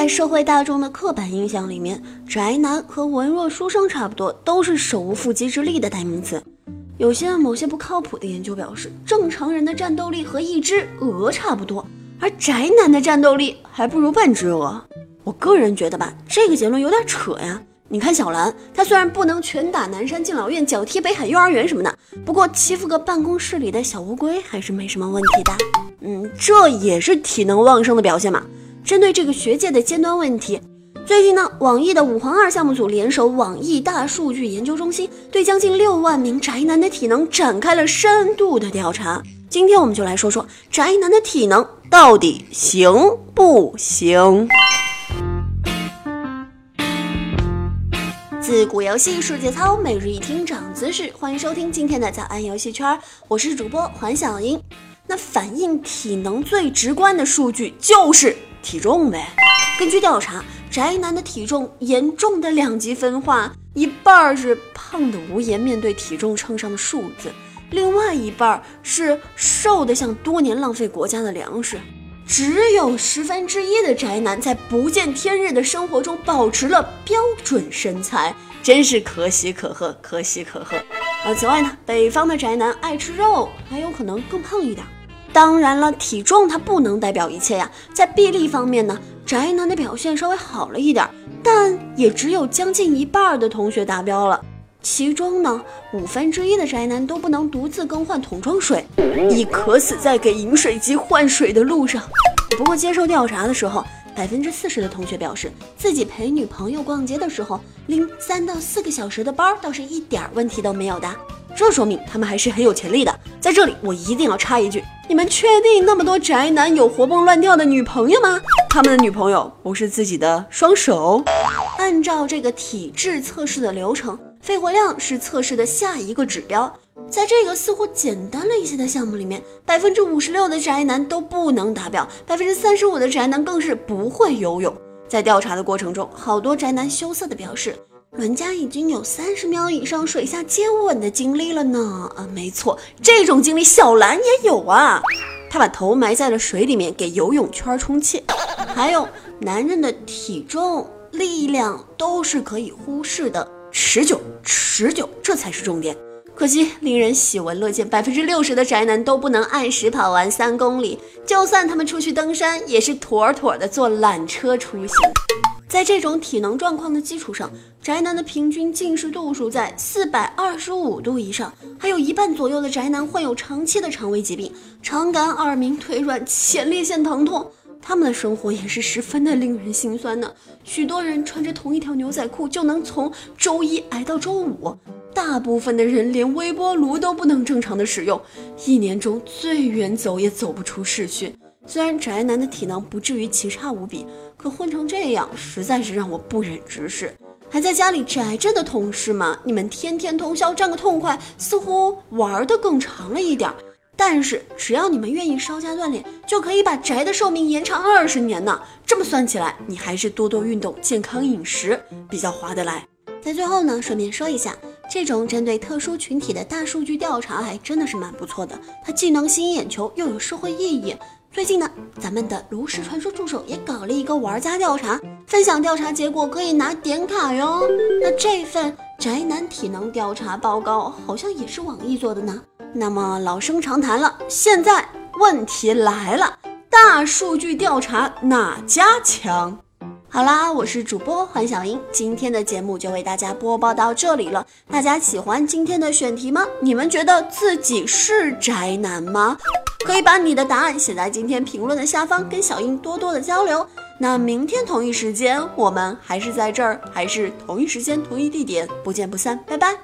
在社会大众的刻板印象里面，宅男和文弱书生差不多，都是手无缚鸡之力的代名词。有些某些不靠谱的研究表示，正常人的战斗力和一只鹅差不多，而宅男的战斗力还不如半只鹅。我个人觉得吧，这个结论有点扯呀。你看小兰，她虽然不能拳打南山敬老院、脚踢北海幼儿园什么的，不过欺负个办公室里的小乌龟还是没什么问题的。嗯，这也是体能旺盛的表现嘛。针对这个学界的尖端问题，最近呢，网易的五环二项目组联手网易大数据研究中心，对将近六万名宅男的体能展开了深度的调查。今天我们就来说说宅男的体能到底行不行？自古游戏数节操，每日一听长姿势，欢迎收听今天的早安游戏圈，我是主播环小英。那反映体能最直观的数据就是。体重呗，根据调查，宅男的体重严重的两极分化，一半是胖的无颜面对体重秤上的数字，另外一半是瘦的像多年浪费国家的粮食。只有十分之一的宅男在不见天日的生活中保持了标准身材，真是可喜可贺，可喜可贺。而此外呢，北方的宅男爱吃肉，还有可能更胖一点。当然了，体重它不能代表一切呀。在臂力方面呢，宅男的表现稍微好了一点，但也只有将近一半的同学达标了。其中呢，五分之一的宅男都不能独自更换桶装水，已渴死在给饮水机换水的路上。不过接受调查的时候，百分之四十的同学表示，自己陪女朋友逛街的时候，拎三到四个小时的包，倒是一点问题都没有的。这说明他们还是很有潜力的。在这里，我一定要插一句：你们确定那么多宅男有活蹦乱跳的女朋友吗？他们的女朋友不是自己的双手？按照这个体质测试的流程，肺活量是测试的下一个指标。在这个似乎简单了一些的项目里面，百分之五十六的宅男都不能达标，百分之三十五的宅男更是不会游泳。在调查的过程中，好多宅男羞涩地表示。伦家已经有三十秒以上水下接吻的经历了呢。啊，没错，这种经历小兰也有啊。他把头埋在了水里面给游泳圈充气。还有，男人的体重、力量都是可以忽视的，持久、持久，这才是重点。可惜，令人喜闻乐见，百分之六十的宅男都不能按时跑完三公里，就算他们出去登山，也是妥妥的坐缆车出行。在这种体能状况的基础上，宅男的平均近视度数在四百二十五度以上，还有一半左右的宅男患有长期的肠胃疾病，肠感、耳鸣、腿软、前列腺疼痛，他们的生活也是十分的令人心酸的。许多人穿着同一条牛仔裤就能从周一挨到周五，大部分的人连微波炉都不能正常的使用，一年中最远走也走不出市区。虽然宅男的体能不至于奇差无比，可混成这样实在是让我不忍直视。还在家里宅着的同事们，你们天天通宵占个痛快，似乎玩的更长了一点。但是只要你们愿意稍加锻炼，就可以把宅的寿命延长二十年呢。这么算起来，你还是多多运动、健康饮食比较划得来。在最后呢，顺便说一下，这种针对特殊群体的大数据调查还真的是蛮不错的，它既能吸引眼球，又有社会意义。最近呢，咱们的炉石传说助手也搞了一个玩家调查，分享调查结果可以拿点卡哟。那这份宅男体能调查报告好像也是网易做的呢。那么老生常谈了，现在问题来了，大数据调查哪家强？好啦，我是主播黄小英，今天的节目就为大家播报到这里了。大家喜欢今天的选题吗？你们觉得自己是宅男吗？可以把你的答案写在今天评论的下方，跟小英多多的交流。那明天同一时间，我们还是在这儿，还是同一时间同一地点，不见不散，拜拜。